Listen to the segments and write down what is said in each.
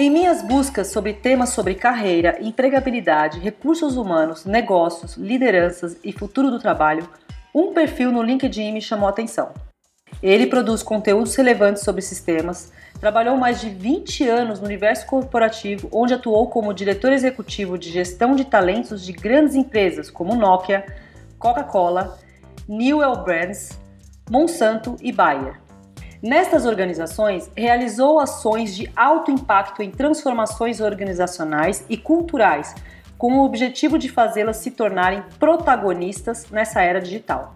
Em minhas buscas sobre temas sobre carreira, empregabilidade, recursos humanos, negócios, lideranças e futuro do trabalho, um perfil no LinkedIn me chamou a atenção. Ele produz conteúdos relevantes sobre sistemas, trabalhou mais de 20 anos no universo corporativo, onde atuou como diretor executivo de gestão de talentos de grandes empresas como Nokia, Coca-Cola, Newell Brands, Monsanto e Bayer. Nestas organizações, realizou ações de alto impacto em transformações organizacionais e culturais, com o objetivo de fazê-las se tornarem protagonistas nessa era digital.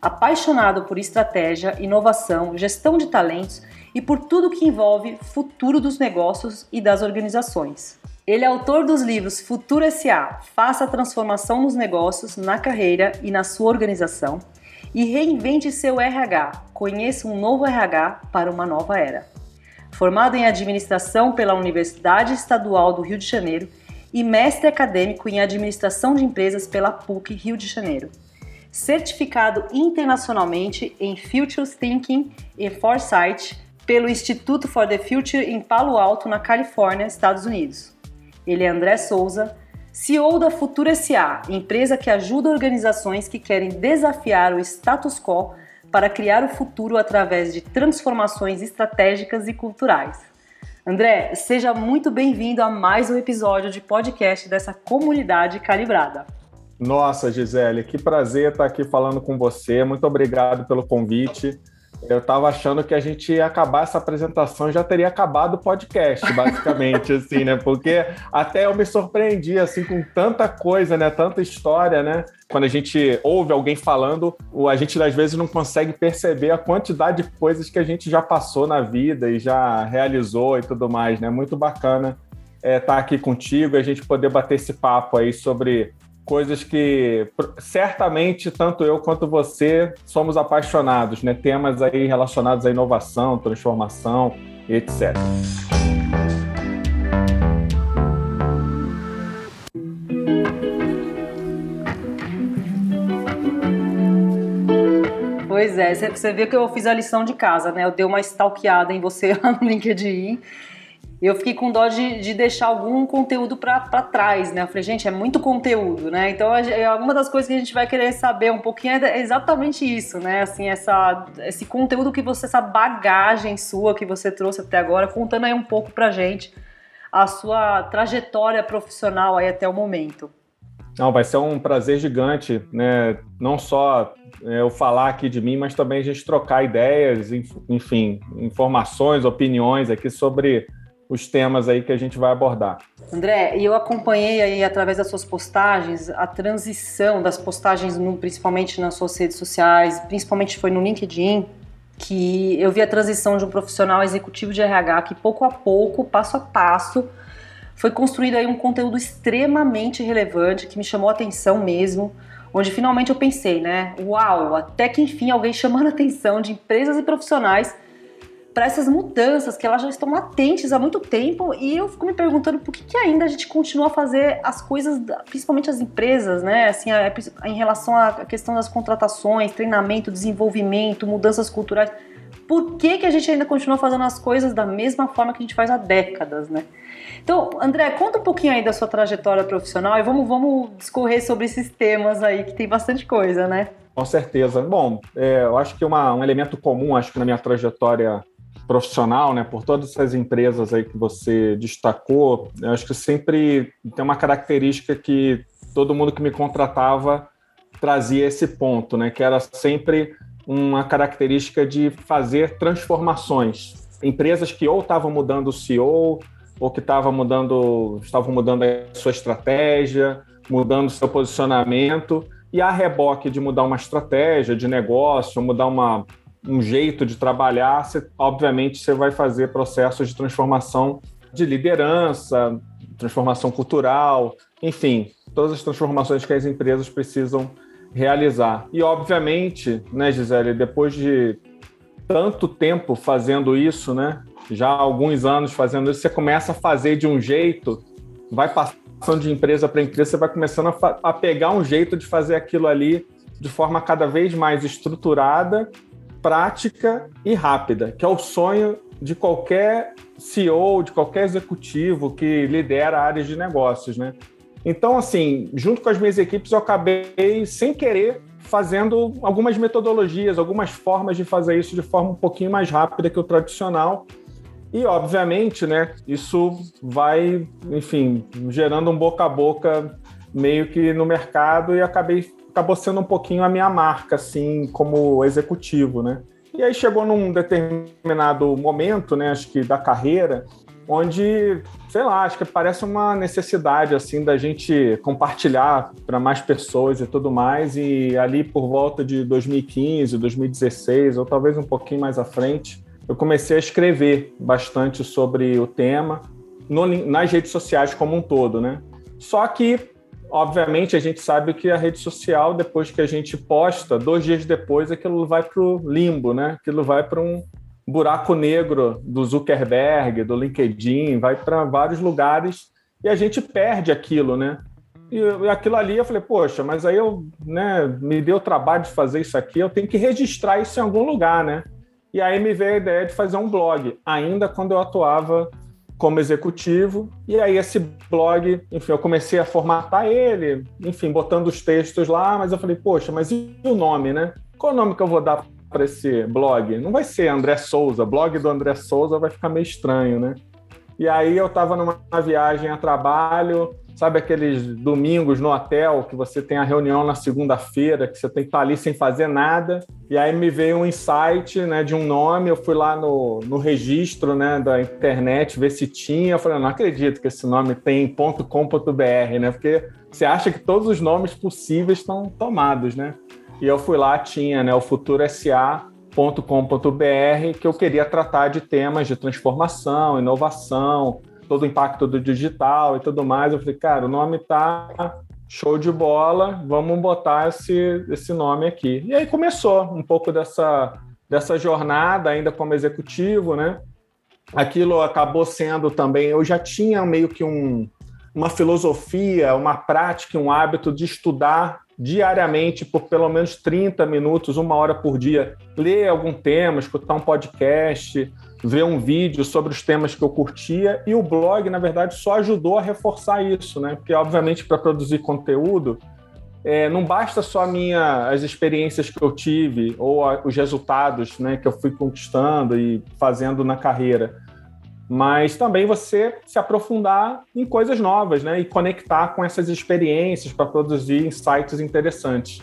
Apaixonado por estratégia, inovação, gestão de talentos e por tudo que envolve futuro dos negócios e das organizações. Ele é autor dos livros Futuro SA, Faça a transformação nos negócios, na carreira e na sua organização e reinvente seu RH. Conheça um novo RH para uma nova era. Formado em administração pela Universidade Estadual do Rio de Janeiro e mestre acadêmico em administração de empresas pela PUC Rio de Janeiro. Certificado internacionalmente em Futures Thinking e Foresight pelo Instituto for the Future em Palo Alto, na Califórnia, Estados Unidos. Ele é André Souza, CEO da Futura SA, empresa que ajuda organizações que querem desafiar o status quo para criar o futuro através de transformações estratégicas e culturais. André, seja muito bem-vindo a mais um episódio de podcast dessa comunidade calibrada. Nossa, Gisele, que prazer estar aqui falando com você. Muito obrigado pelo convite. Eu estava achando que a gente ia acabar essa apresentação já teria acabado o podcast, basicamente, assim, né? Porque até eu me surpreendi, assim, com tanta coisa, né? Tanta história, né? Quando a gente ouve alguém falando, a gente às vezes não consegue perceber a quantidade de coisas que a gente já passou na vida e já realizou e tudo mais, né? Muito bacana estar é, tá aqui contigo e a gente poder bater esse papo aí sobre coisas que certamente tanto eu quanto você somos apaixonados, né? Temas aí relacionados à inovação, transformação, etc. Pois é, você vê que eu fiz a lição de casa, né? Eu dei uma stalkeada em você lá no LinkedIn eu fiquei com dó de, de deixar algum conteúdo para trás, né? Eu falei, gente, é muito conteúdo, né? Então, alguma das coisas que a gente vai querer saber um pouquinho é exatamente isso, né? Assim, essa, esse conteúdo que você, essa bagagem sua que você trouxe até agora, contando aí um pouco pra gente a sua trajetória profissional aí até o momento. Não, vai ser um prazer gigante, né? Não só é, eu falar aqui de mim, mas também a gente trocar ideias, enfim, informações, opiniões aqui sobre os temas aí que a gente vai abordar. André, eu acompanhei aí através das suas postagens a transição das postagens, no, principalmente nas suas redes sociais, principalmente foi no LinkedIn, que eu vi a transição de um profissional executivo de RH que pouco a pouco, passo a passo, foi construído aí um conteúdo extremamente relevante que me chamou a atenção mesmo, onde finalmente eu pensei, né, uau, até que enfim alguém chamando a atenção de empresas e profissionais para essas mudanças que elas já estão latentes há muito tempo e eu fico me perguntando por que, que ainda a gente continua a fazer as coisas, principalmente as empresas, né? Assim, a, em relação à questão das contratações, treinamento, desenvolvimento, mudanças culturais. Por que, que a gente ainda continua fazendo as coisas da mesma forma que a gente faz há décadas, né? Então, André, conta um pouquinho aí da sua trajetória profissional e vamos, vamos discorrer sobre esses temas aí, que tem bastante coisa, né? Com certeza. Bom, é, eu acho que uma, um elemento comum, acho que na minha trajetória profissional, né, por todas essas empresas aí que você destacou, eu acho que sempre tem uma característica que todo mundo que me contratava trazia esse ponto, né, que era sempre uma característica de fazer transformações. Empresas que ou estavam mudando o CEO, ou que estavam mudando, estavam mudando a sua estratégia, mudando o seu posicionamento, e a reboque de mudar uma estratégia de negócio, mudar uma, um jeito de trabalhar, você, obviamente você vai fazer processos de transformação de liderança, transformação cultural, enfim, todas as transformações que as empresas precisam realizar. E, obviamente, né, Gisele, depois de tanto tempo fazendo isso, né, já há alguns anos fazendo isso, você começa a fazer de um jeito, vai passando de empresa para empresa, você vai começando a, a pegar um jeito de fazer aquilo ali de forma cada vez mais estruturada prática e rápida, que é o sonho de qualquer CEO, de qualquer executivo que lidera áreas de negócios, né? Então, assim, junto com as minhas equipes, eu acabei, sem querer, fazendo algumas metodologias, algumas formas de fazer isso de forma um pouquinho mais rápida que o tradicional. E, obviamente, né, isso vai, enfim, gerando um boca a boca meio que no mercado e acabei, acabou sendo um pouquinho a minha marca, assim, como executivo, né? E aí chegou num determinado momento, né, acho que da carreira, onde, sei lá, acho que parece uma necessidade assim da gente compartilhar para mais pessoas e tudo mais. E ali por volta de 2015, 2016, ou talvez um pouquinho mais à frente, eu comecei a escrever bastante sobre o tema no, nas redes sociais como um todo, né? Só que, obviamente, a gente sabe que a rede social, depois que a gente posta, dois dias depois, aquilo vai para o limbo, né? Aquilo vai para um, buraco negro do Zuckerberg, do LinkedIn, vai para vários lugares e a gente perde aquilo, né? E aquilo ali eu falei, poxa, mas aí eu, né, me deu trabalho de fazer isso aqui, eu tenho que registrar isso em algum lugar, né? E aí me veio a ideia de fazer um blog, ainda quando eu atuava como executivo. E aí esse blog, enfim, eu comecei a formatar ele, enfim, botando os textos lá, mas eu falei, poxa, mas e o nome, né? Qual o nome que eu vou dar para esse blog? Não vai ser André Souza, blog do André Souza vai ficar meio estranho, né? E aí eu estava numa viagem a trabalho, sabe aqueles domingos no hotel que você tem a reunião na segunda-feira, que você tem que estar tá ali sem fazer nada. E aí me veio um insight né, de um nome, eu fui lá no, no registro né, da internet ver se tinha. Eu falei, não acredito que esse nome tem .com.br, né? Porque você acha que todos os nomes possíveis estão tomados, né? E eu fui lá, tinha né, o futurosa.com.br, que eu queria tratar de temas de transformação, inovação, todo o impacto do digital e tudo mais. Eu falei, cara, o nome tá show de bola, vamos botar esse, esse nome aqui. E aí começou um pouco dessa, dessa jornada, ainda como executivo, né? Aquilo acabou sendo também, eu já tinha meio que um, uma filosofia, uma prática, um hábito de estudar diariamente por pelo menos 30 minutos, uma hora por dia, ler algum tema, escutar um podcast, ver um vídeo sobre os temas que eu curtia. E o blog, na verdade, só ajudou a reforçar isso, né? Porque, obviamente, para produzir conteúdo, é, não basta só minha, as experiências que eu tive ou a, os resultados né, que eu fui conquistando e fazendo na carreira mas também você se aprofundar em coisas novas, né? E conectar com essas experiências para produzir insights interessantes.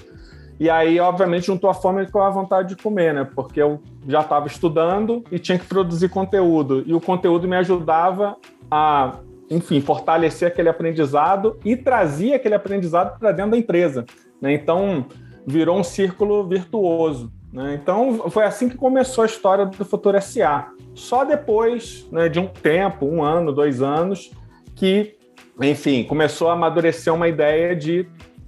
E aí, obviamente, juntou a fome com a vontade de comer, né? Porque eu já estava estudando e tinha que produzir conteúdo. E o conteúdo me ajudava a, enfim, fortalecer aquele aprendizado e trazia aquele aprendizado para dentro da empresa. Né? Então, virou um círculo virtuoso. Né? Então, foi assim que começou a história do Futuro SA. Só depois né, de um tempo, um ano, dois anos, que, enfim, começou a amadurecer uma ideia de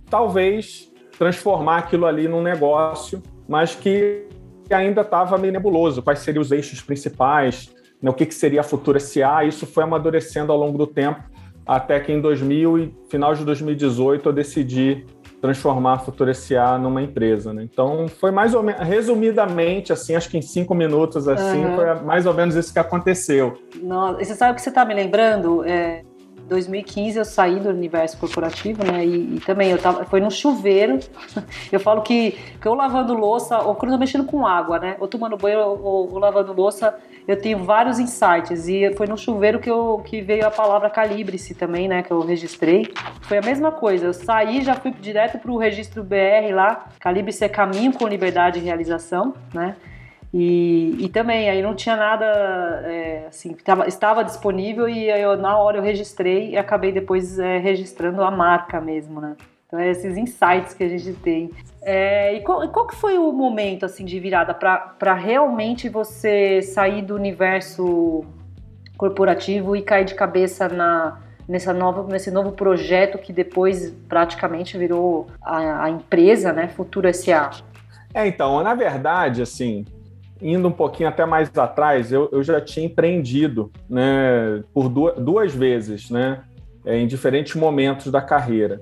talvez transformar aquilo ali num negócio, mas que ainda estava meio nebuloso. Quais seriam os eixos principais? Né, o que, que seria a Futura SA? Isso foi amadurecendo ao longo do tempo, até que em 2000 e final de 2018 eu decidi transformar a Futura SA numa empresa, né? Então foi mais ou menos, resumidamente, assim, acho que em cinco minutos, assim, uhum. foi mais ou menos isso que aconteceu. Nossa, e você sabe o que você está me lembrando? É, 2015 eu saí do universo corporativo, né? E, e, também eu tava, foi no chuveiro. Eu falo que, que eu lavando louça, ou quando eu mexendo com água, né? Ou tomando banho, ou, ou lavando louça, eu tenho vários insights. E foi no chuveiro que, eu, que veio a palavra calibre-se também, né? Que eu registrei. Foi a mesma coisa. Eu saí, já fui direto para o registro BR lá. Calibre-se é caminho com liberdade e realização, né? E, e também aí não tinha nada é, assim tava, estava disponível e eu, na hora eu registrei e acabei depois é, registrando a marca mesmo, né? Então é esses insights que a gente tem. É, e qual, qual, que foi o momento assim de virada para realmente você sair do universo corporativo e cair de cabeça na nessa nova, nesse novo projeto que depois praticamente virou a, a empresa, né, Futura SA? É, então, na verdade, assim, indo um pouquinho até mais atrás, eu, eu já tinha empreendido né, por duas, duas vezes, né, em diferentes momentos da carreira.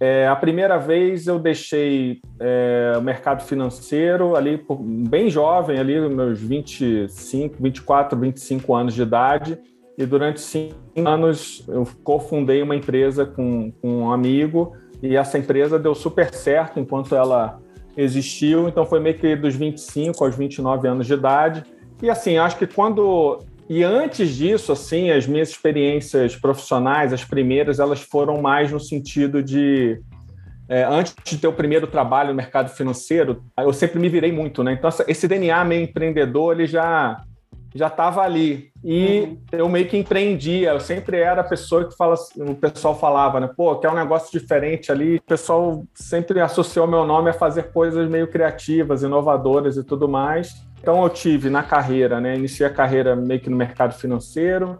É, a primeira vez eu deixei é, o mercado financeiro ali bem jovem, ali meus 25, 24, 25 anos de idade. E durante cinco anos eu cofundei uma empresa com, com um amigo e essa empresa deu super certo enquanto ela existiu. Então foi meio que dos 25 aos 29 anos de idade. E assim, acho que quando e antes disso, assim, as minhas experiências profissionais, as primeiras, elas foram mais no sentido de é, antes de ter o primeiro trabalho no mercado financeiro, eu sempre me virei muito, né? Então esse DNA meio empreendedor, ele já já estava ali e uhum. eu meio que empreendia. Eu sempre era a pessoa que fala, o pessoal falava, né? Pô, quer um negócio diferente ali. O pessoal sempre associou meu nome a fazer coisas meio criativas, inovadoras e tudo mais. Então eu tive na carreira, né? Iniciei a carreira meio que no mercado financeiro,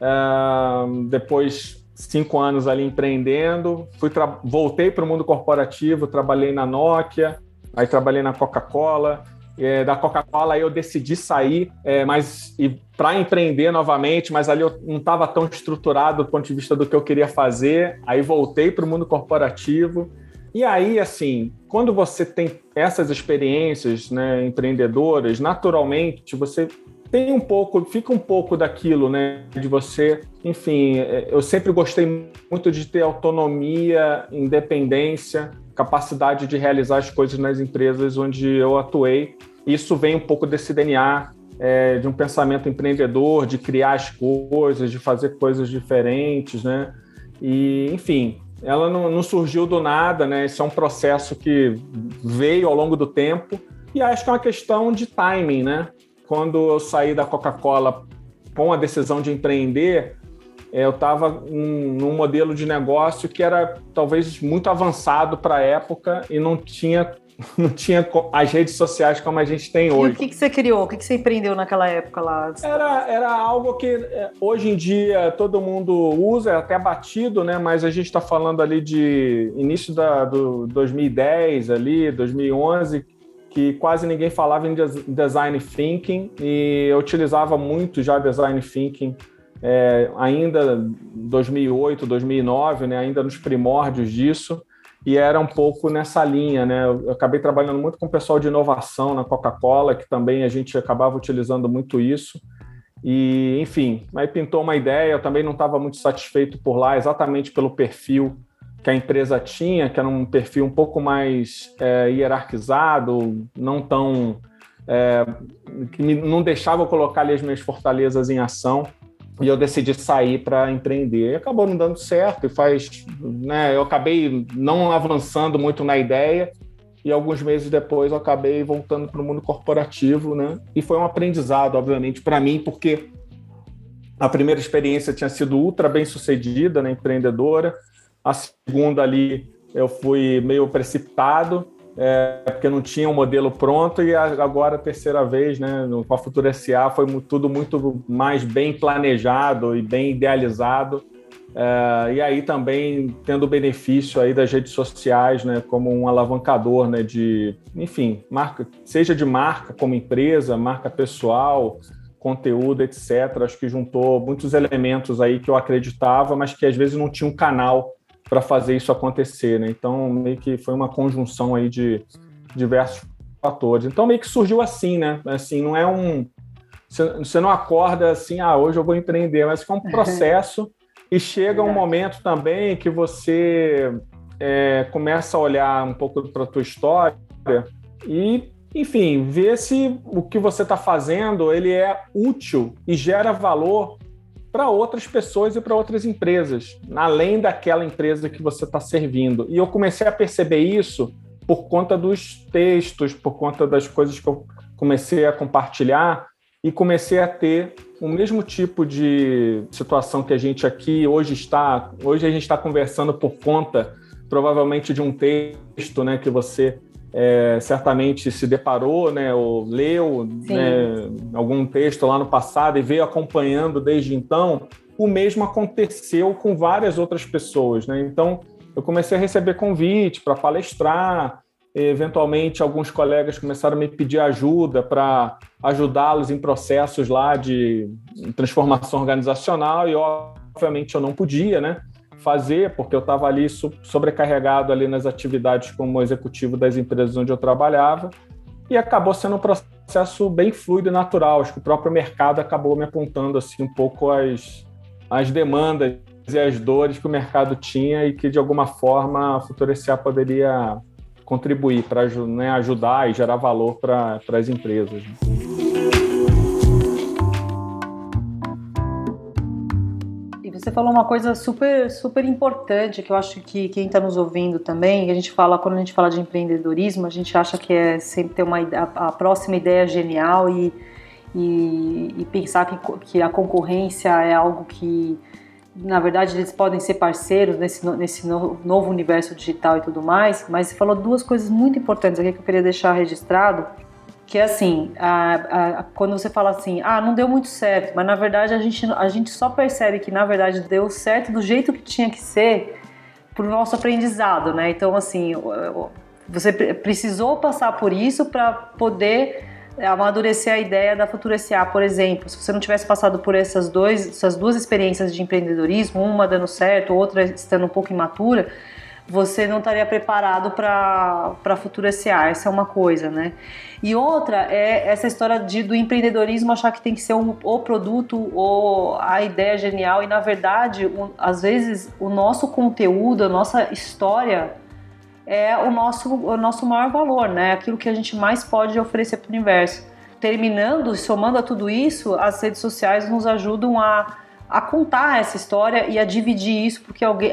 uh, depois cinco anos ali empreendendo, fui voltei para o mundo corporativo, trabalhei na Nokia, aí trabalhei na Coca-Cola. É, da Coca-Cola eu decidi sair, é, mas para empreender novamente, mas ali eu não estava tão estruturado do ponto de vista do que eu queria fazer. Aí voltei para o mundo corporativo e aí, assim, quando você tem essas experiências né, empreendedoras, naturalmente você tem um pouco, fica um pouco daquilo, né? De você, enfim, é, eu sempre gostei muito de ter autonomia, independência, capacidade de realizar as coisas nas empresas onde eu atuei. Isso vem um pouco desse DNA é, de um pensamento empreendedor, de criar as coisas, de fazer coisas diferentes, né? E, enfim, ela não, não, surgiu do nada, né? Isso é um processo que veio ao longo do tempo e acho que é uma questão de timing, né? Quando eu saí da Coca-Cola com a decisão de empreender, eu estava num modelo de negócio que era talvez muito avançado para a época e não tinha não tinha as redes sociais como a gente tem hoje. E o que, que você criou? O que, que você empreendeu naquela época lá? Era, era algo que é, hoje em dia todo mundo usa, é até batido, né? Mas a gente está falando ali de início da, do 2010, ali, 2011, que quase ninguém falava em design thinking e eu utilizava muito já design thinking é, ainda 2008, 2009, né? Ainda nos primórdios disso e era um pouco nessa linha, né? Eu acabei trabalhando muito com o pessoal de inovação na Coca-Cola, que também a gente acabava utilizando muito isso. E, enfim, aí pintou uma ideia, eu também não estava muito satisfeito por lá, exatamente pelo perfil que a empresa tinha, que era um perfil um pouco mais é, hierarquizado, não tão. É, que não deixava eu colocar ali as minhas fortalezas em ação e eu decidi sair para empreender. Acabou não dando certo e faz, né, eu acabei não avançando muito na ideia e alguns meses depois eu acabei voltando para o mundo corporativo, né? E foi um aprendizado, obviamente, para mim, porque a primeira experiência tinha sido ultra bem sucedida, né, empreendedora. A segunda ali eu fui meio precipitado é, porque não tinha um modelo pronto e agora a terceira vez, né, com a Futura SA foi tudo muito mais bem planejado e bem idealizado. É, e aí também tendo o benefício aí das redes sociais, né, como um alavancador, né, de, enfim, marca, seja de marca como empresa, marca pessoal, conteúdo, etc. Acho que juntou muitos elementos aí que eu acreditava, mas que às vezes não tinha um canal para fazer isso acontecer, né? Então, meio que foi uma conjunção aí de diversos fatores. Então, meio que surgiu assim, né? Assim, não é um... Você não acorda assim, ah, hoje eu vou empreender, mas é um processo e chega um momento também que você é, começa a olhar um pouco para a tua história e, enfim, ver se o que você está fazendo ele é útil e gera valor para outras pessoas e para outras empresas, além daquela empresa que você está servindo. E eu comecei a perceber isso por conta dos textos, por conta das coisas que eu comecei a compartilhar e comecei a ter o mesmo tipo de situação que a gente aqui hoje está. Hoje a gente está conversando por conta, provavelmente, de um texto né, que você é, certamente se deparou, né, ou leu né, algum texto lá no passado e veio acompanhando desde então, o mesmo aconteceu com várias outras pessoas. Né? Então, eu comecei a receber convite para palestrar, eventualmente alguns colegas começaram a me pedir ajuda para ajudá-los em processos lá de transformação organizacional e obviamente eu não podia, né? Fazer, porque eu estava ali sobrecarregado ali nas atividades como executivo das empresas onde eu trabalhava, e acabou sendo um processo bem fluido e natural. Acho que o próprio mercado acabou me apontando assim um pouco as, as demandas e as dores que o mercado tinha e que de alguma forma a Futura poderia contribuir para né, ajudar e gerar valor para as empresas. Você falou uma coisa super, super importante que eu acho que quem está nos ouvindo também, a gente fala, quando a gente fala de empreendedorismo, a gente acha que é sempre ter uma a, a próxima ideia genial e, e, e pensar que, que a concorrência é algo que, na verdade, eles podem ser parceiros nesse, nesse novo, novo universo digital e tudo mais, mas você falou duas coisas muito importantes aqui que eu queria deixar registrado que é assim, a, a, quando você fala assim, ah, não deu muito certo, mas na verdade a gente, a gente só percebe que na verdade deu certo do jeito que tinha que ser para o nosso aprendizado, né? Então, assim, você precisou passar por isso para poder amadurecer a ideia da Futura SA, por exemplo. Se você não tivesse passado por essas, dois, essas duas experiências de empreendedorismo, uma dando certo, outra estando um pouco imatura, você não estaria preparado para a futura SA. Essa é uma coisa, né? E outra é essa história de, do empreendedorismo achar que tem que ser um, o produto ou a ideia genial. E na verdade, um, às vezes, o nosso conteúdo, a nossa história é o nosso, o nosso maior valor, né? Aquilo que a gente mais pode oferecer para o universo. Terminando, somando a tudo isso, as redes sociais nos ajudam a a contar essa história e a dividir isso, porque alguém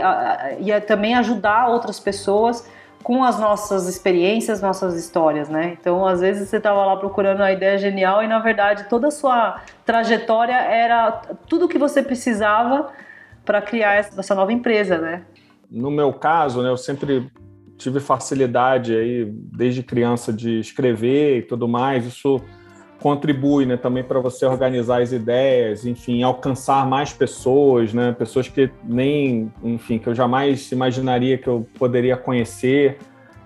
e também ajudar outras pessoas com as nossas experiências, nossas histórias, né? Então, às vezes você estava lá procurando a ideia genial e na verdade toda a sua trajetória era tudo que você precisava para criar essa nova empresa, né? No meu caso, né, eu sempre tive facilidade aí desde criança de escrever e tudo mais. Isso contribui né, também para você organizar as ideias, enfim, alcançar mais pessoas, né, pessoas que nem, enfim, que eu jamais imaginaria que eu poderia conhecer.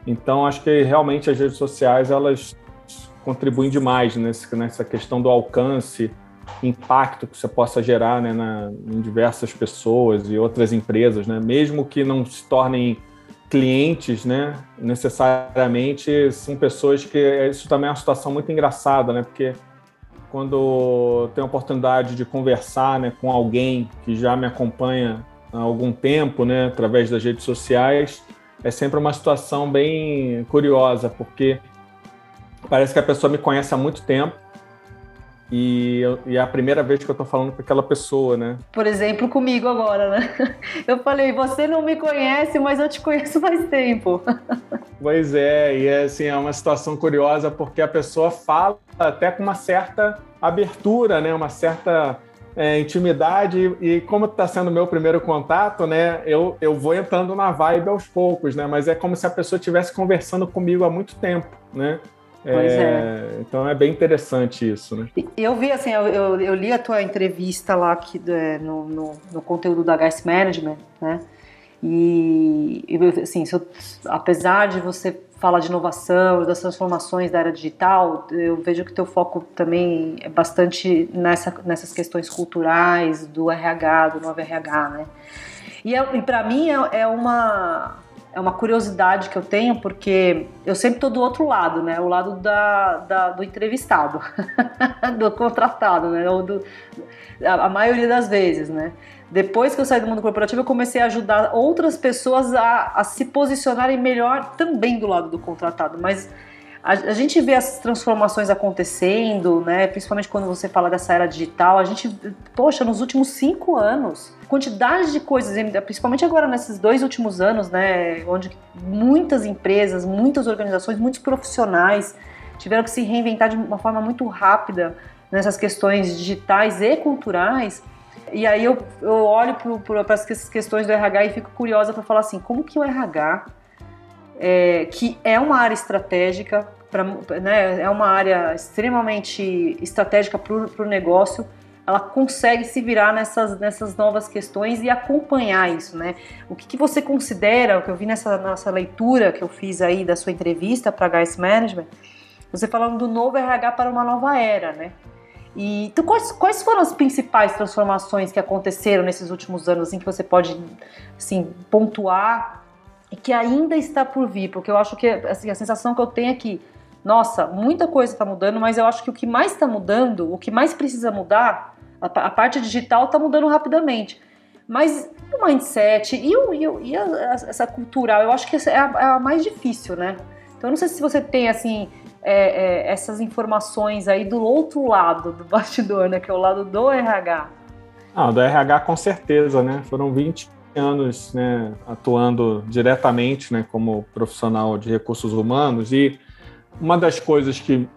Então, acho que realmente as redes sociais elas contribuem demais nesse, nessa questão do alcance, impacto que você possa gerar né, na, em diversas pessoas e outras empresas, né, mesmo que não se tornem clientes, né, necessariamente são pessoas que isso também é uma situação muito engraçada, né, porque quando tenho a oportunidade de conversar, né, com alguém que já me acompanha há algum tempo, né, através das redes sociais, é sempre uma situação bem curiosa, porque parece que a pessoa me conhece há muito tempo e, e, é a primeira vez que eu tô falando com aquela pessoa, né? Por exemplo, comigo agora, né? Eu falei, você não me conhece, mas eu te conheço faz tempo. Pois é, e é, assim, é uma situação curiosa porque a pessoa fala até com uma certa abertura, né? Uma certa é, intimidade e como está sendo o meu primeiro contato, né? Eu, eu vou entrando na vibe aos poucos, né? Mas é como se a pessoa estivesse conversando comigo há muito tempo, né? Pois é, é. Então é bem interessante isso, né? Eu vi assim, eu, eu, eu li a tua entrevista lá aqui, é, no, no, no, conteúdo da Gas Management, né? E assim, eu, apesar de você falar de inovação, das transformações da era digital, eu vejo que teu foco também é bastante nessa, nessas questões culturais, do RH, do novo RH, né? E, é, e para mim é, é uma é uma curiosidade que eu tenho, porque eu sempre estou do outro lado, né? O lado da, da do entrevistado, do contratado, né? Ou do, a, a, maioria das vezes, né? Depois que eu saí do mundo corporativo, eu comecei a ajudar outras pessoas a, a se posicionarem melhor também do lado do contratado. Mas a, a, gente vê essas transformações acontecendo, né? Principalmente quando você fala dessa era digital. A gente, poxa, nos últimos cinco anos, quantidade de coisas, principalmente agora nesses dois últimos anos, né? Onde muitas empresas, muitas organizações, muitos profissionais tiveram que se reinventar de uma forma muito rápida nessas questões digitais e culturais. E aí eu, eu olho para essas questões do RH e fico curiosa para falar assim, como que o RH é, que é uma área estratégica, pra, né, é uma área extremamente estratégica para o negócio, ela consegue se virar nessas, nessas novas questões e acompanhar isso, né? O que, que você considera, o que eu vi nessa, nessa leitura que eu fiz aí da sua entrevista para Guys Management, você falando do novo RH para uma nova era, né? E então, quais, quais foram as principais transformações que aconteceram nesses últimos anos, em que você pode assim, pontuar e que ainda está por vir? Porque eu acho que assim, a sensação que eu tenho é que, nossa, muita coisa está mudando, mas eu acho que o que mais está mudando, o que mais precisa mudar, a, a parte digital está mudando rapidamente. Mas o mindset e, o, e, o, e a, essa cultural, eu acho que é a, é a mais difícil, né? Então, eu não sei se você tem, assim, é, é, essas informações aí do outro lado do bastidor, né? Que é o lado do RH. Ah, do RH com certeza, né? Foram 20 anos né, atuando diretamente né, como profissional de recursos humanos e uma das coisas que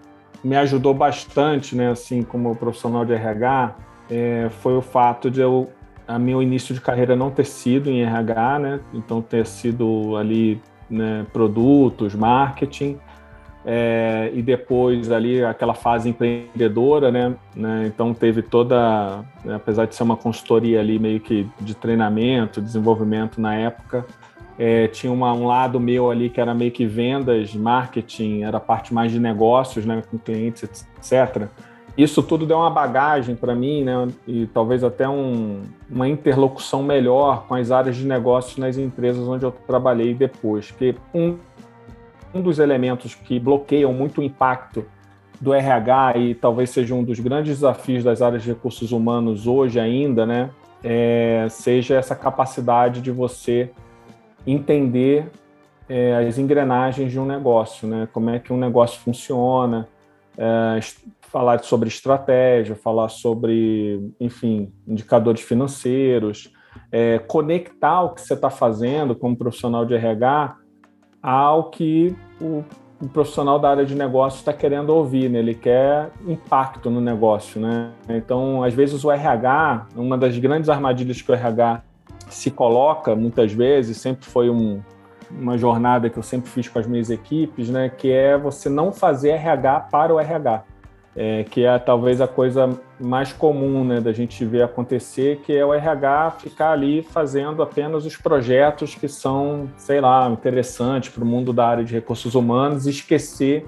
me ajudou bastante, né, assim como profissional de RH, é, foi o fato de eu a meu início de carreira não ter sido em RH, né? Então ter sido ali né, produtos, marketing, é, e depois ali aquela fase empreendedora, né? né então teve toda, né, apesar de ser uma consultoria ali meio que de treinamento, desenvolvimento na época, é, tinha uma, um lado meu ali que era meio que vendas, marketing, era parte mais de negócios, né, com clientes, etc isso tudo deu uma bagagem para mim, né? E talvez até um, uma interlocução melhor com as áreas de negócios nas empresas onde eu trabalhei depois. Que um, um dos elementos que bloqueiam muito o impacto do RH e talvez seja um dos grandes desafios das áreas de recursos humanos hoje ainda, né? É, seja essa capacidade de você entender é, as engrenagens de um negócio, né? Como é que um negócio funciona, é, falar sobre estratégia, falar sobre, enfim, indicadores financeiros, é, conectar o que você está fazendo como profissional de RH ao que o, o profissional da área de negócio está querendo ouvir, né? ele quer impacto no negócio. Né? Então, às vezes, o RH, uma das grandes armadilhas que o RH se coloca, muitas vezes, sempre foi um, uma jornada que eu sempre fiz com as minhas equipes, né? que é você não fazer RH para o RH é, que é talvez a coisa mais comum né, da gente ver acontecer, que é o RH ficar ali fazendo apenas os projetos que são, sei lá, interessantes para o mundo da área de recursos humanos e esquecer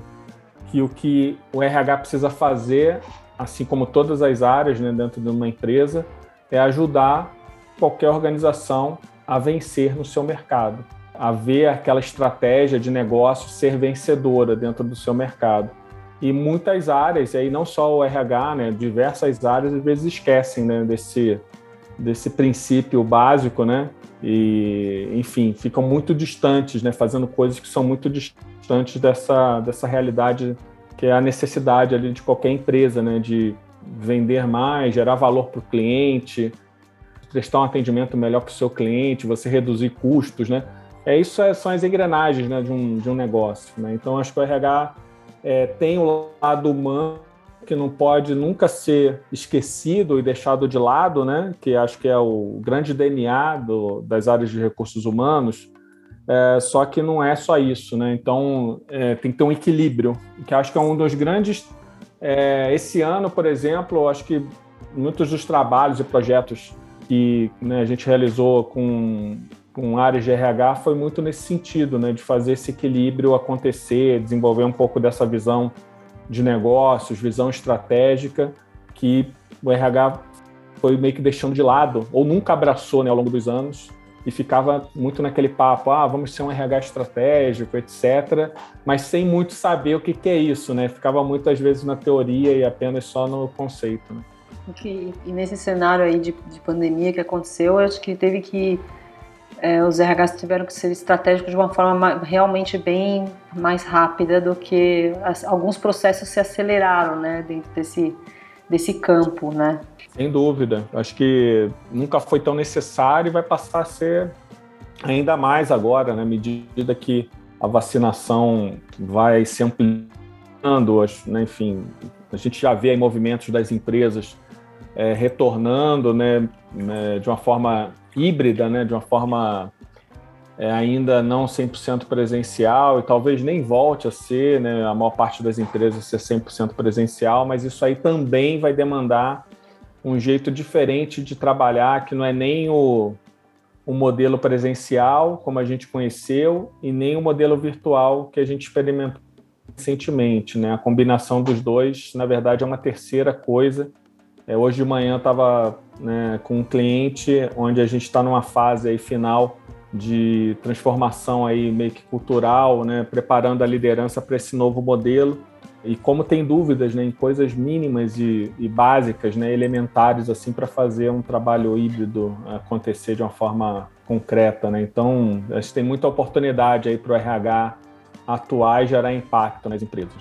que o que o RH precisa fazer, assim como todas as áreas né, dentro de uma empresa, é ajudar qualquer organização a vencer no seu mercado, a ver aquela estratégia de negócio ser vencedora dentro do seu mercado e muitas áreas, e aí não só o RH, né, diversas áreas às vezes esquecem né, desse, desse princípio básico, né, e enfim, ficam muito distantes, né, fazendo coisas que são muito distantes dessa, dessa realidade que é a necessidade ali de qualquer empresa, né, de vender mais, gerar valor para o cliente, prestar um atendimento melhor para o seu cliente, você reduzir custos, né, é isso é, são as engrenagens né, de, um, de um negócio, né, então acho que o RH é, tem o lado humano que não pode nunca ser esquecido e deixado de lado, né? Que acho que é o grande DNA do, das áreas de recursos humanos. É, só que não é só isso, né? Então é, tem que ter um equilíbrio, que acho que é um dos grandes. É, esse ano, por exemplo, acho que muitos dos trabalhos e projetos que né, a gente realizou com com áreas de RH foi muito nesse sentido, né, de fazer esse equilíbrio acontecer, desenvolver um pouco dessa visão de negócios, visão estratégica que o RH foi meio que deixando de lado ou nunca abraçou né, ao longo dos anos e ficava muito naquele papo, ah, vamos ser um RH estratégico, etc., mas sem muito saber o que, que é isso, né? Ficava muitas vezes na teoria e apenas só no conceito. Né? E, e nesse cenário aí de, de pandemia que aconteceu, acho que teve que é, os RHs tiveram que ser estratégicos de uma forma realmente bem mais rápida do que as, alguns processos se aceleraram, né, dentro desse, desse campo, né? Sem dúvida. Acho que nunca foi tão necessário e vai passar a ser ainda mais agora, né, à medida que a vacinação vai se ampliando, né, enfim, a gente já vê movimentos das empresas é, retornando, né, né, de uma forma híbrida, né, de uma forma é, ainda não 100% presencial e talvez nem volte a ser, né, a maior parte das empresas ser 100% presencial, mas isso aí também vai demandar um jeito diferente de trabalhar, que não é nem o, o modelo presencial, como a gente conheceu, e nem o modelo virtual que a gente experimentou recentemente, né? A combinação dos dois, na verdade, é uma terceira coisa. É, hoje de manhã eu estava né, com um cliente onde a gente está numa fase aí final de transformação aí meio que cultural, né, preparando a liderança para esse novo modelo. E como tem dúvidas né, em coisas mínimas e, e básicas, né, elementares, assim, para fazer um trabalho híbrido acontecer de uma forma concreta. Né? Então, acho que tem muita oportunidade aí para o RH atuar e gerar impacto nas empresas.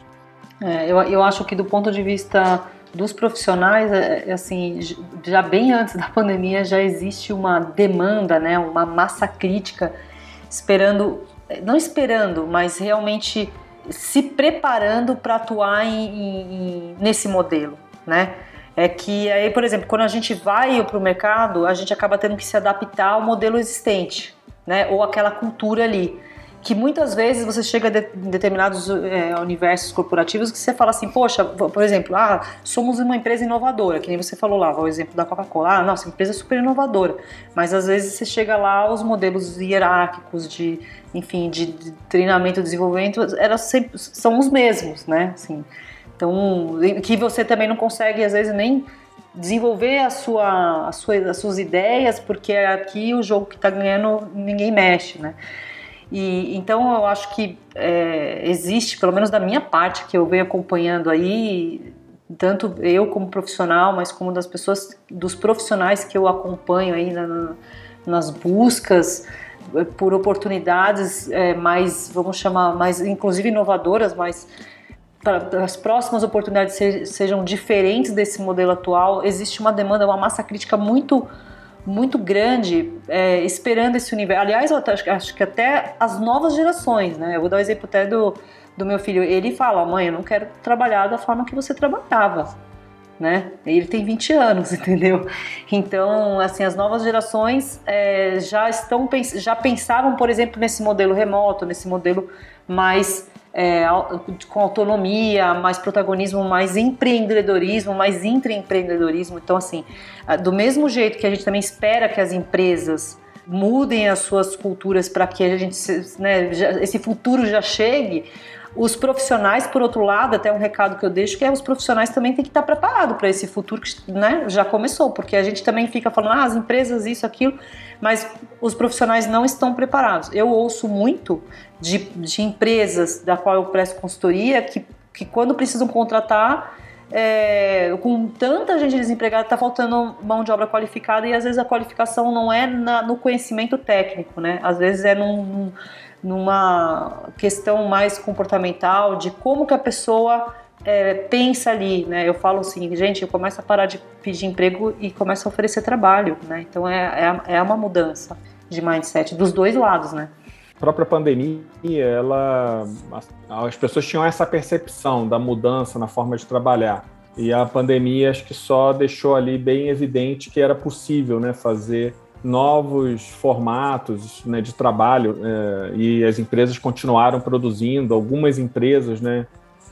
É, eu, eu acho que do ponto de vista dos profissionais, é, é, assim, já bem antes da pandemia já existe uma demanda, né, uma massa crítica esperando, não esperando, mas realmente se preparando para atuar em, em, nesse modelo, né? É que aí, por exemplo, quando a gente vai para o mercado, a gente acaba tendo que se adaptar ao modelo existente, né? Ou aquela cultura ali que muitas vezes você chega em determinados é, universos corporativos que você fala assim, poxa, por exemplo, ah, somos uma empresa inovadora, que nem você falou lá, o exemplo da Coca-Cola, ah, nossa, empresa super inovadora, mas às vezes você chega lá, os modelos hierárquicos de, enfim, de, de treinamento desenvolvimento eram sempre, são os mesmos, né, assim, então, que você também não consegue, às vezes, nem desenvolver a sua, a sua, as suas ideias, porque aqui o jogo que está ganhando ninguém mexe, né? E, então eu acho que é, existe, pelo menos da minha parte, que eu venho acompanhando aí, tanto eu como profissional, mas como das pessoas, dos profissionais que eu acompanho aí na, nas buscas é, por oportunidades é, mais, vamos chamar, mais inclusive inovadoras, para as próximas oportunidades sejam diferentes desse modelo atual, existe uma demanda, uma massa crítica muito muito grande é, esperando esse universo. Aliás, eu acho, acho, que até as novas gerações, né? Eu vou dar o um exemplo até do, do meu filho. Ele fala, mãe, eu não quero trabalhar da forma que você trabalhava. Né? Ele tem 20 anos, entendeu? Então, assim, as novas gerações é, já estão já pensavam, por exemplo, nesse modelo remoto, nesse modelo mais é, com autonomia, mais protagonismo, mais empreendedorismo, mais intraempreendedorismo. Então, assim, do mesmo jeito que a gente também espera que as empresas mudem as suas culturas para que a gente, né, esse futuro já chegue, os profissionais, por outro lado, até um recado que eu deixo, que é os profissionais também têm que estar preparados para esse futuro que né, já começou, porque a gente também fica falando, ah, as empresas, isso, aquilo, mas os profissionais não estão preparados. Eu ouço muito de, de empresas da qual eu presto consultoria que, que quando precisam contratar, é, com tanta gente desempregada, está faltando mão de obra qualificada e às vezes a qualificação não é na, no conhecimento técnico, né? Às vezes é num, numa questão mais comportamental de como que a pessoa é, pensa ali, né? Eu falo assim, gente, eu começo a parar de pedir emprego e começo a oferecer trabalho, né? Então é, é, é uma mudança de mindset dos dois lados, né? A própria pandemia, ela, as pessoas tinham essa percepção da mudança na forma de trabalhar. E a pandemia acho que só deixou ali bem evidente que era possível, né, fazer novos formatos né, de trabalho é, e as empresas continuaram produzindo. Algumas empresas, né,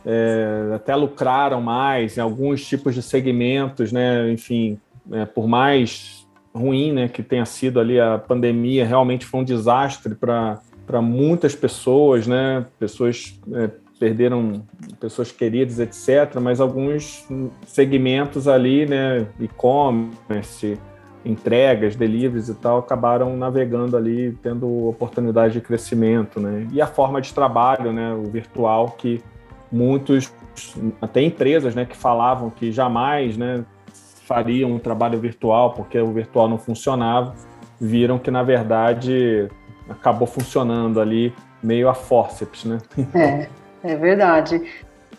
é, até lucraram mais em alguns tipos de segmentos, né, enfim, é, por mais ruim, né, que tenha sido ali a pandemia, realmente foi um desastre para para muitas pessoas, né, pessoas é, perderam pessoas queridas, etc. Mas alguns segmentos ali, né, e-commerce, entregas, deliveries e tal, acabaram navegando ali, tendo oportunidade de crescimento, né? E a forma de trabalho, né, o virtual, que muitos, até empresas, né, que falavam que jamais, né, fariam um trabalho virtual porque o virtual não funcionava, viram que na verdade acabou funcionando ali meio a forceps, né? É, é verdade.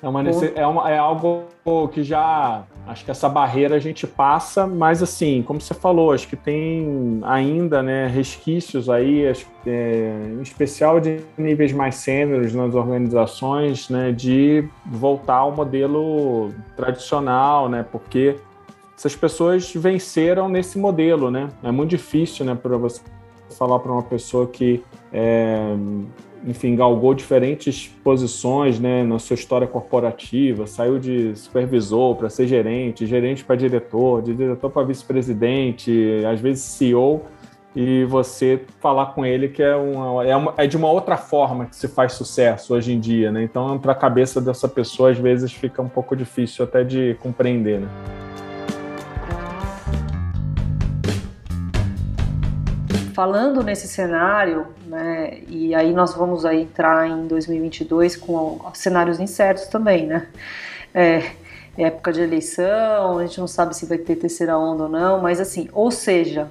É, uma, é, uma, é algo que já. Acho que essa barreira a gente passa, mas assim, como você falou, acho que tem ainda né, resquícios aí, é, em especial de níveis mais sêniores nas organizações, né, de voltar ao modelo tradicional, né, porque essas pessoas venceram nesse modelo, né? É muito difícil, né, para você falar para uma pessoa que é, enfim, galgou diferentes posições né, na sua história corporativa, saiu de supervisor para ser gerente, gerente para diretor, de diretor para vice-presidente, às vezes CEO, e você falar com ele que é, uma, é, uma, é de uma outra forma que se faz sucesso hoje em dia, né? Então, para a cabeça dessa pessoa, às vezes fica um pouco difícil até de compreender, né? Falando nesse cenário, né, e aí nós vamos aí entrar em 2022 com cenários incertos também, né? É, época de eleição, a gente não sabe se vai ter terceira onda ou não, mas assim, ou seja,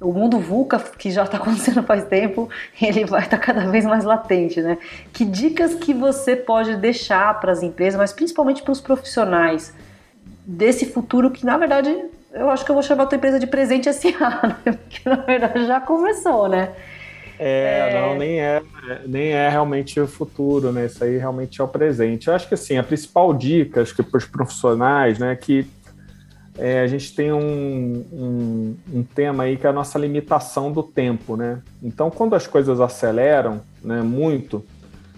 o mundo VUCA, que já está acontecendo faz tempo, ele vai estar tá cada vez mais latente, né? Que dicas que você pode deixar para as empresas, mas principalmente para os profissionais, desse futuro que, na verdade, eu acho que eu vou chamar a tua empresa de presente SA, né? Porque, na verdade, já começou, né? É, é, não, nem é, nem é realmente o futuro, né? Isso aí realmente é o presente. Eu acho que assim, a principal dica, acho que para os profissionais, né, é que é, a gente tem um, um, um, tema aí que é a nossa limitação do tempo, né? Então, quando as coisas aceleram né, muito,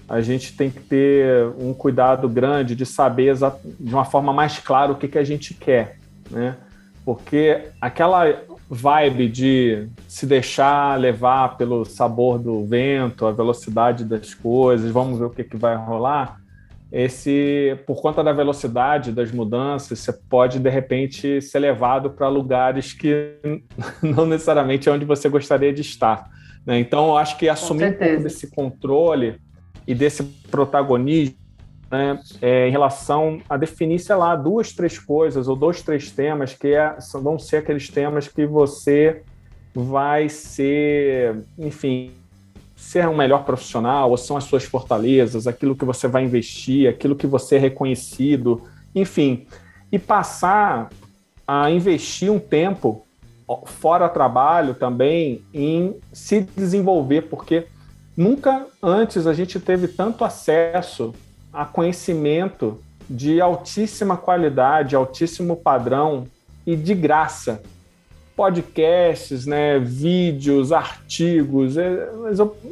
a gente tem que ter um cuidado grande de saber de uma forma mais clara o que, que a gente quer, né? Porque aquela vibe de se deixar levar pelo sabor do vento, a velocidade das coisas, vamos ver o que, que vai rolar, esse por conta da velocidade das mudanças, você pode de repente ser levado para lugares que não necessariamente é onde você gostaria de estar. Né? Então, eu acho que assumir um pouco desse controle e desse protagonismo né, é, em relação a definir, sei lá, duas, três coisas ou dois, três temas que é, vão ser aqueles temas que você vai ser, enfim, ser um melhor profissional, ou são as suas fortalezas, aquilo que você vai investir, aquilo que você é reconhecido, enfim, e passar a investir um tempo fora trabalho também em se desenvolver, porque nunca antes a gente teve tanto acesso a conhecimento de altíssima qualidade, altíssimo padrão e de graça podcasts, né, vídeos, artigos, é,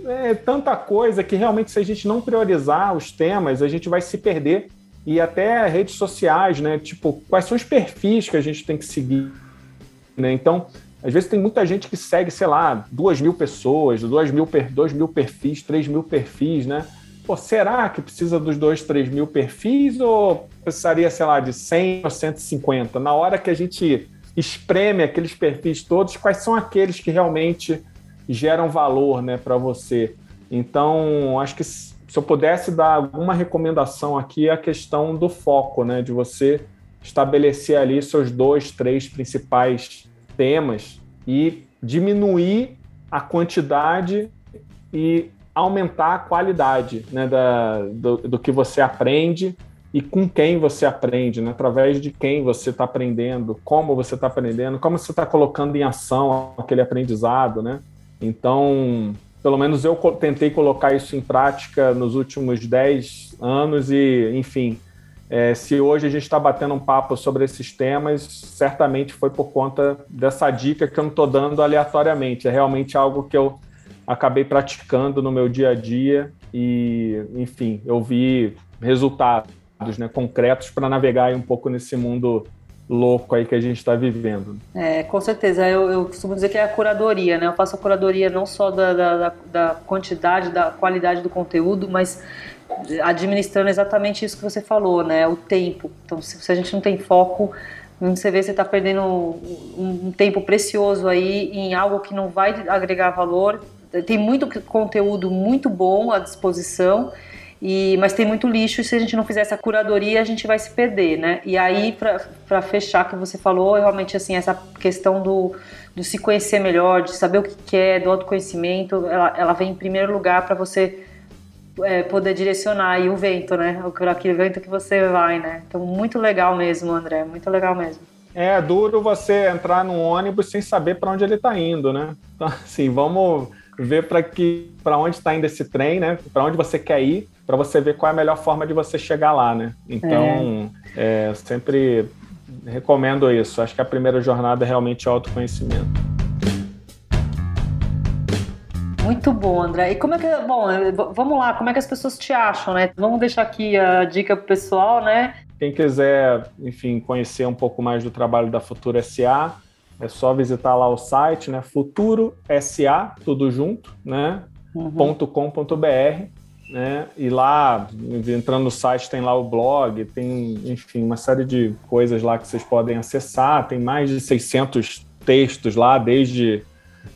é, tanta coisa que realmente se a gente não priorizar os temas, a gente vai se perder. E até redes sociais, né? Tipo, quais são os perfis que a gente tem que seguir? Né? Então, às vezes tem muita gente que segue, sei lá, duas mil pessoas, dois mil, dois mil perfis, três mil perfis, né? Pô, será que precisa dos dois, três mil perfis ou precisaria, sei lá, de 100 ou 150? Na hora que a gente espreme aqueles perfis todos, quais são aqueles que realmente geram valor né, para você. Então, acho que se eu pudesse dar alguma recomendação aqui, é a questão do foco, né, de você estabelecer ali seus dois, três principais temas e diminuir a quantidade e aumentar a qualidade né, da, do, do que você aprende e com quem você aprende, né? através de quem você está aprendendo, como você está aprendendo, como você está colocando em ação aquele aprendizado. Né? Então, pelo menos eu tentei colocar isso em prática nos últimos 10 anos e, enfim, é, se hoje a gente está batendo um papo sobre esses temas, certamente foi por conta dessa dica que eu não estou dando aleatoriamente. É realmente algo que eu acabei praticando no meu dia a dia e, enfim, eu vi resultados né, concretos para navegar um pouco nesse mundo louco aí que a gente está vivendo. É, com certeza. Eu, eu, costumo dizer que é a curadoria, né? Eu faço a curadoria não só da, da, da quantidade, da qualidade do conteúdo, mas administrando exatamente isso que você falou, né? O tempo. Então, se, se a gente não tem foco, você vê você está perdendo um, um, tempo precioso aí em algo que não vai agregar valor. Tem muito conteúdo muito bom à disposição e, mas tem muito lixo e se a gente não fizer essa curadoria, a gente vai se perder, né? E aí, para fechar, que você falou, realmente, assim, essa questão do, do se conhecer melhor, de saber o que quer, do autoconhecimento, ela, ela vem em primeiro lugar para você é, poder direcionar o vento, né? Aquele vento que você vai, né? Então, muito legal mesmo, André, muito legal mesmo. É duro você entrar num ônibus sem saber para onde ele está indo, né? Então, assim, vamos ver para que para onde está indo esse trem, né? Para onde você quer ir para você ver qual é a melhor forma de você chegar lá, né? Então, é. É, sempre recomendo isso. Acho que a primeira jornada é realmente autoconhecimento. Muito bom, André. E como é que. Bom, vamos lá, como é que as pessoas te acham, né? Vamos deixar aqui a dica pro pessoal, né? Quem quiser, enfim, conhecer um pouco mais do trabalho da Futura SA, É só visitar lá o site, né? Futuro SA, tudo junto, né? Uhum. .com.br, né? E lá, entrando no site, tem lá o blog, tem, enfim, uma série de coisas lá que vocês podem acessar. Tem mais de 600 textos lá, desde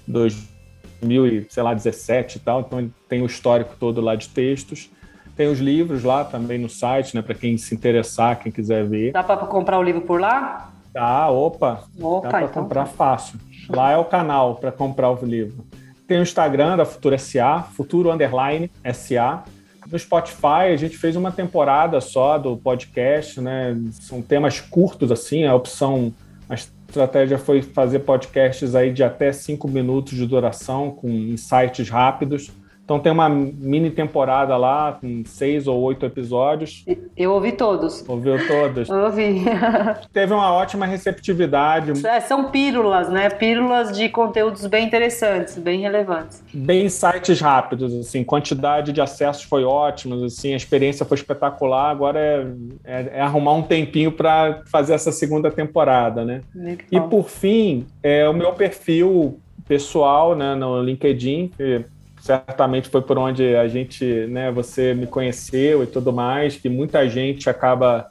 2017 e tal. Então, tem o histórico todo lá de textos. Tem os livros lá também no site, né? Para quem se interessar, quem quiser ver. Dá para comprar o livro por lá? Tá, opa. opa dá para então comprar tá. fácil. Lá é o canal para comprar o livro. Tem o Instagram da Futuro SA, Futuro Underline SA. No Spotify, a gente fez uma temporada só do podcast, né? São temas curtos, assim, a opção, a estratégia foi fazer podcasts aí de até cinco minutos de duração, com insights rápidos. Então tem uma mini temporada lá, com seis ou oito episódios. Eu ouvi todos. Ouviu todos? ouvi. Teve uma ótima receptividade. É, são pílulas, né? Pílulas de conteúdos bem interessantes, bem relevantes. Bem sites rápidos, assim, quantidade de acessos foi ótima, assim, a experiência foi espetacular. Agora é, é, é arrumar um tempinho para fazer essa segunda temporada, né? Legal. E por fim, é o meu perfil pessoal, né, no LinkedIn, que certamente foi por onde a gente, né, você me conheceu e tudo mais, que muita gente acaba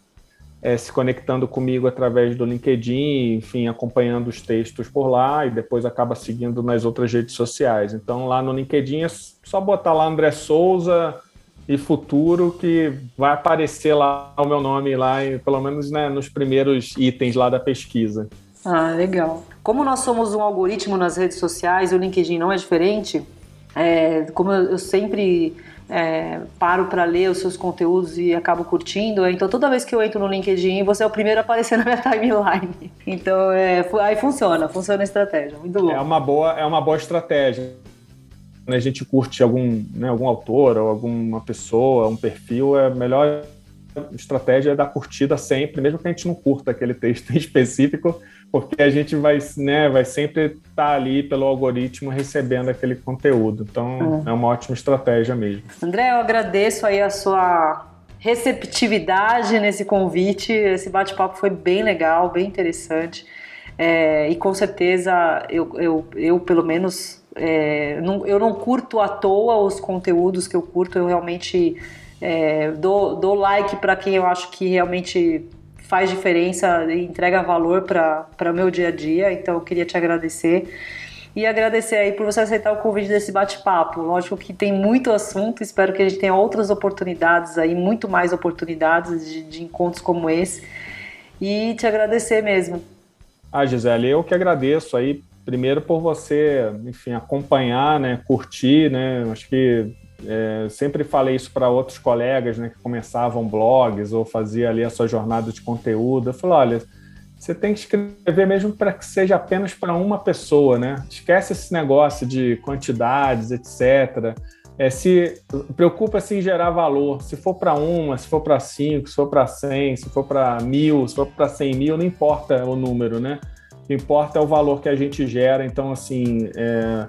é, se conectando comigo através do LinkedIn, enfim, acompanhando os textos por lá e depois acaba seguindo nas outras redes sociais. Então, lá no LinkedIn é só botar lá André Souza e Futuro que vai aparecer lá o meu nome lá, pelo menos né, nos primeiros itens lá da pesquisa. Ah, legal. Como nós somos um algoritmo nas redes sociais, o LinkedIn não é diferente, é, como eu, sempre é, paro para ler os seus conteúdos e acabo curtindo, é, então toda vez que eu entro no LinkedIn, você é o primeiro a aparecer na minha timeline. Então é, aí funciona, funciona a estratégia, muito. É uma boa, é uma boa estratégia. Quando a gente curte algum, né, algum autor ou alguma pessoa, um perfil, é melhor estratégia é dar curtida sempre, mesmo que a gente não curta aquele texto em específico, porque a gente vai, né, vai sempre estar tá ali pelo algoritmo recebendo aquele conteúdo. Então, é. é uma ótima estratégia mesmo. André, eu agradeço aí a sua receptividade nesse convite. Esse bate-papo foi bem legal, bem interessante. É, e com certeza eu, eu, eu pelo menos, é, não, eu não curto à toa os conteúdos que eu curto, eu realmente é, dou, dou like para quem eu acho que realmente faz diferença e entrega valor para o meu dia a dia. Então eu queria te agradecer. E agradecer aí por você aceitar o convite desse bate-papo. Lógico que tem muito assunto, espero que a gente tenha outras oportunidades aí, muito mais oportunidades de, de encontros como esse. E te agradecer mesmo. Ah, Gisele, eu que agradeço aí, primeiro por você, enfim, acompanhar, né, curtir, né, acho que é, sempre falei isso para outros colegas né, que começavam blogs ou fazia ali a sua jornada de conteúdo. Eu falei, olha, você tem que escrever mesmo para que seja apenas para uma pessoa, né? Esquece esse negócio de quantidades, etc. É, se preocupa-se em gerar valor. Se for para uma, se for para cinco, se for para cem, se for para mil, se for para cem mil, não importa o número, né? O que importa é o valor que a gente gera. Então, assim, é,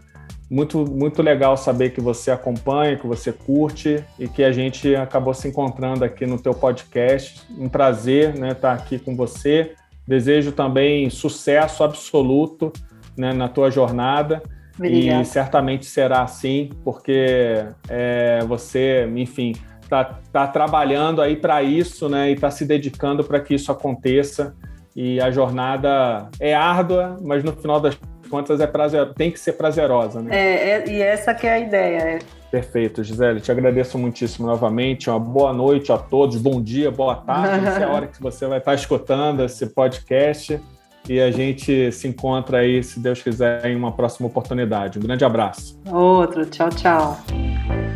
muito, muito legal saber que você acompanha, que você curte e que a gente acabou se encontrando aqui no teu podcast. Um prazer né, estar aqui com você. Desejo também sucesso absoluto né, na tua jornada. Obrigada. E certamente será assim, porque é, você, enfim, está tá trabalhando aí para isso, né? E está se dedicando para que isso aconteça. E a jornada é árdua, mas no final das contas é prazer, tem que ser prazerosa, né? É, é, e essa que é a ideia. É. Perfeito, Gisele. Te agradeço muitíssimo novamente. Uma boa noite a todos, bom dia, boa tarde. Essa é a hora que você vai estar escutando esse podcast. E a gente se encontra aí, se Deus quiser, em uma próxima oportunidade. Um grande abraço. Outro. Tchau, tchau.